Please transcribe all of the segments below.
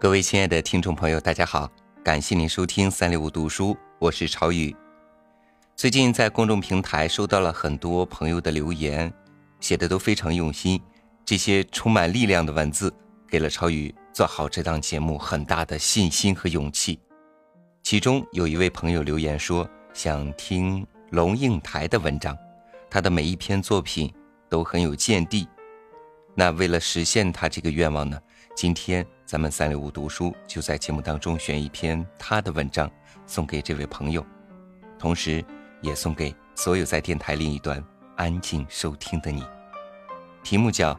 各位亲爱的听众朋友，大家好，感谢您收听三六五读书，我是朝宇。最近在公众平台收到了很多朋友的留言，写的都非常用心，这些充满力量的文字给了朝宇做好这档节目很大的信心和勇气。其中有一位朋友留言说，想听龙应台的文章，他的每一篇作品都很有见地。那为了实现他这个愿望呢，今天。咱们三六五读书就在节目当中选一篇他的文章送给这位朋友，同时也送给所有在电台另一端安静收听的你。题目叫《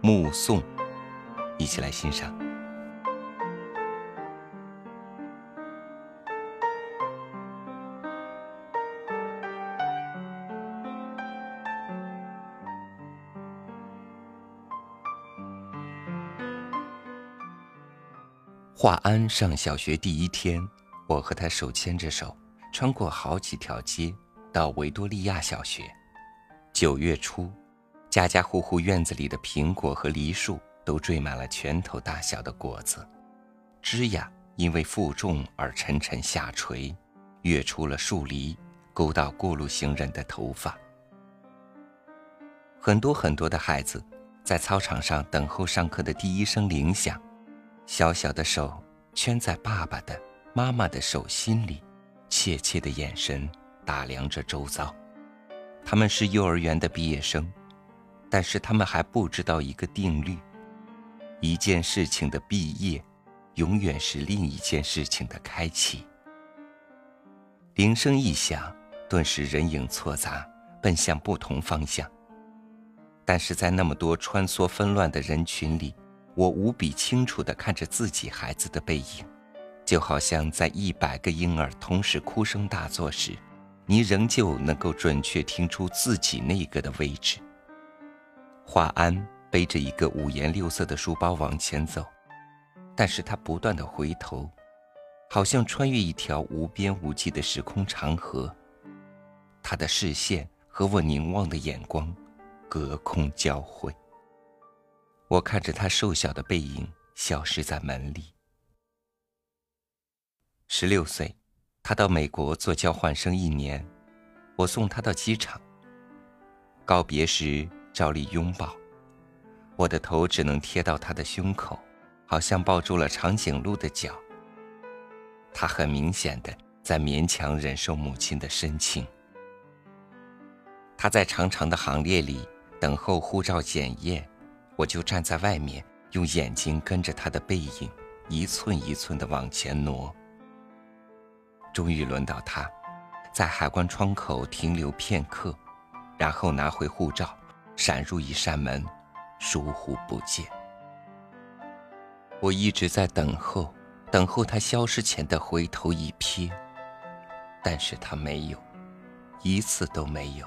目送》，一起来欣赏。华安上小学第一天，我和他手牵着手，穿过好几条街，到维多利亚小学。九月初，家家户户院子里的苹果和梨树都缀满了拳头大小的果子，枝桠因为负重而沉沉下垂，跃出了树篱，勾到过路行人的头发。很多很多的孩子，在操场上等候上课的第一声铃响。小小的手圈在爸爸的、妈妈的手心里，怯怯的眼神打量着周遭。他们是幼儿园的毕业生，但是他们还不知道一个定律：一件事情的毕业，永远是另一件事情的开启。铃声一响，顿时人影错杂，奔向不同方向。但是在那么多穿梭纷乱的人群里，我无比清楚地看着自己孩子的背影，就好像在一百个婴儿同时哭声大作时，你仍旧能够准确听出自己那个的位置。华安背着一个五颜六色的书包往前走，但是他不断地回头，好像穿越一条无边无际的时空长河。他的视线和我凝望的眼光，隔空交汇。我看着他瘦小的背影消失在门里。十六岁，他到美国做交换生一年，我送他到机场。告别时照例拥抱，我的头只能贴到他的胸口，好像抱住了长颈鹿的脚。他很明显的在勉强忍受母亲的深情。他在长长的行列里等候护照检验。我就站在外面，用眼睛跟着他的背影，一寸一寸地往前挪。终于轮到他，在海关窗口停留片刻，然后拿回护照，闪入一扇门，疏忽不见。我一直在等候，等候他消失前的回头一瞥，但是他没有，一次都没有。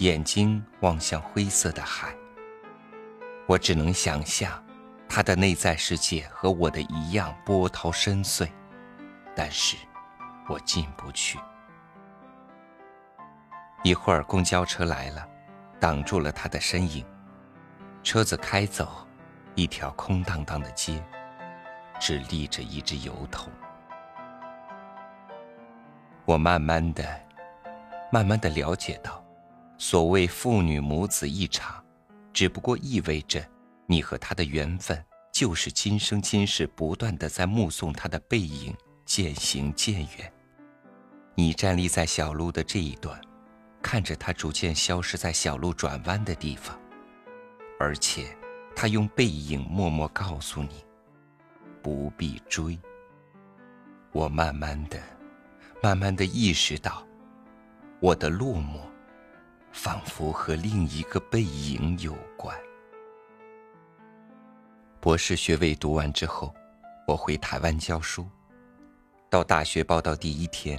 眼睛望向灰色的海，我只能想象，他的内在世界和我的一样波涛深邃，但是，我进不去。一会儿公交车来了，挡住了他的身影，车子开走，一条空荡荡的街，只立着一只油桶。我慢慢的、慢慢的了解到。所谓父女母子一场，只不过意味着你和他的缘分就是今生今世不断的在目送他的背影渐行渐远。你站立在小路的这一端，看着他逐渐消失在小路转弯的地方，而且他用背影默默告诉你，不必追。我慢慢的、慢慢的意识到，我的落寞。仿佛和另一个背影有关。博士学位读完之后，我回台湾教书。到大学报到第一天，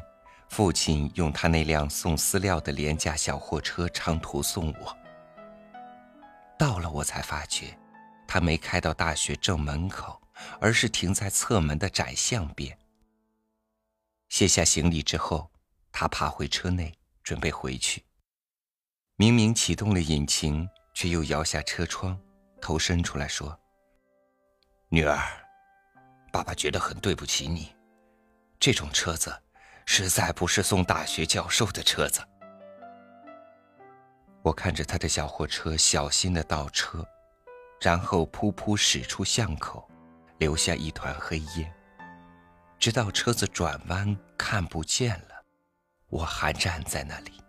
父亲用他那辆送饲料的廉价小货车长途送我。到了，我才发觉，他没开到大学正门口，而是停在侧门的窄巷边。卸下行李之后，他爬回车内，准备回去。明明启动了引擎，却又摇下车窗，头伸出来说：“女儿，爸爸觉得很对不起你。”这种车子，实在不是送大学教授的车子。我看着他的小货车小心的倒车，然后噗噗驶出巷口，留下一团黑烟。直到车子转弯看不见了，我还站在那里，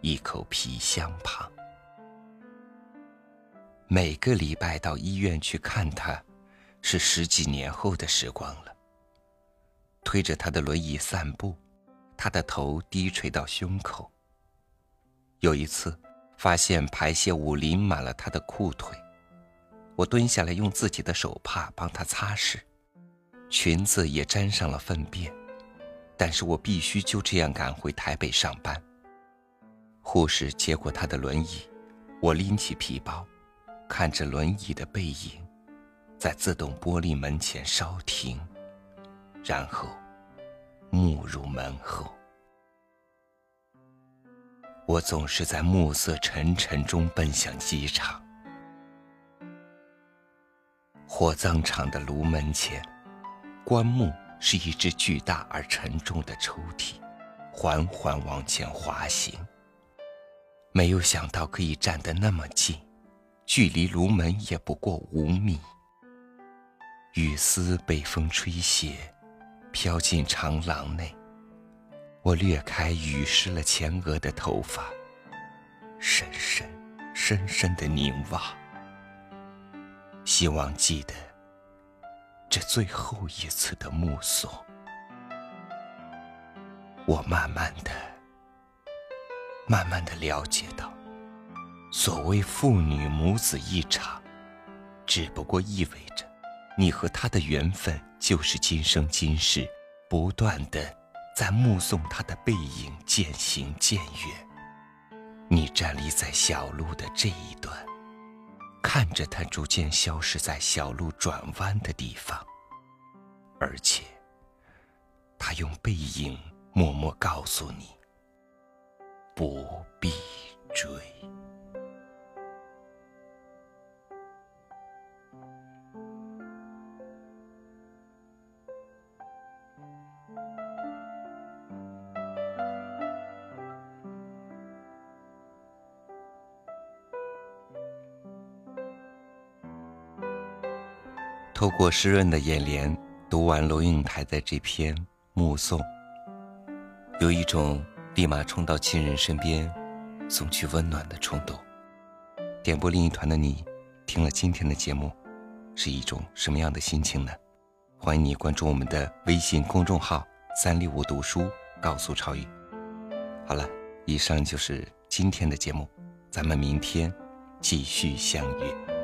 一口皮箱旁。每个礼拜到医院去看他，是十几年后的时光了。推着他的轮椅散步，他的头低垂到胸口。有一次，发现排泄物淋满了他的裤腿，我蹲下来用自己的手帕帮他擦拭，裙子也沾上了粪便，但是我必须就这样赶回台北上班。护士接过他的轮椅，我拎起皮包，看着轮椅的背影，在自动玻璃门前稍停。然后，目入门后，我总是在暮色沉沉中奔向机场。火葬场的炉门前，棺木是一只巨大而沉重的抽屉，缓缓往前滑行。没有想到可以站得那么近，距离炉门也不过五米。雨丝被风吹斜。飘进长廊内，我掠开雨湿了前额的头发，深深、深深的凝望，希望记得这最后一次的目送。我慢慢的、慢慢的了解到，所谓父女母子一场，只不过意味着。你和他的缘分，就是今生今世，不断的在目送他的背影渐行渐远。你站立在小路的这一端，看着他逐渐消失在小路转弯的地方，而且，他用背影默默告诉你：不必追。透过湿润的眼帘读完罗应台的这篇《目送》，有一种立马冲到亲人身边，送去温暖的冲动。点播另一团的你，听了今天的节目，是一种什么样的心情呢？欢迎你关注我们的微信公众号“三六五读书”，告诉超宇。好了，以上就是今天的节目，咱们明天继续相约。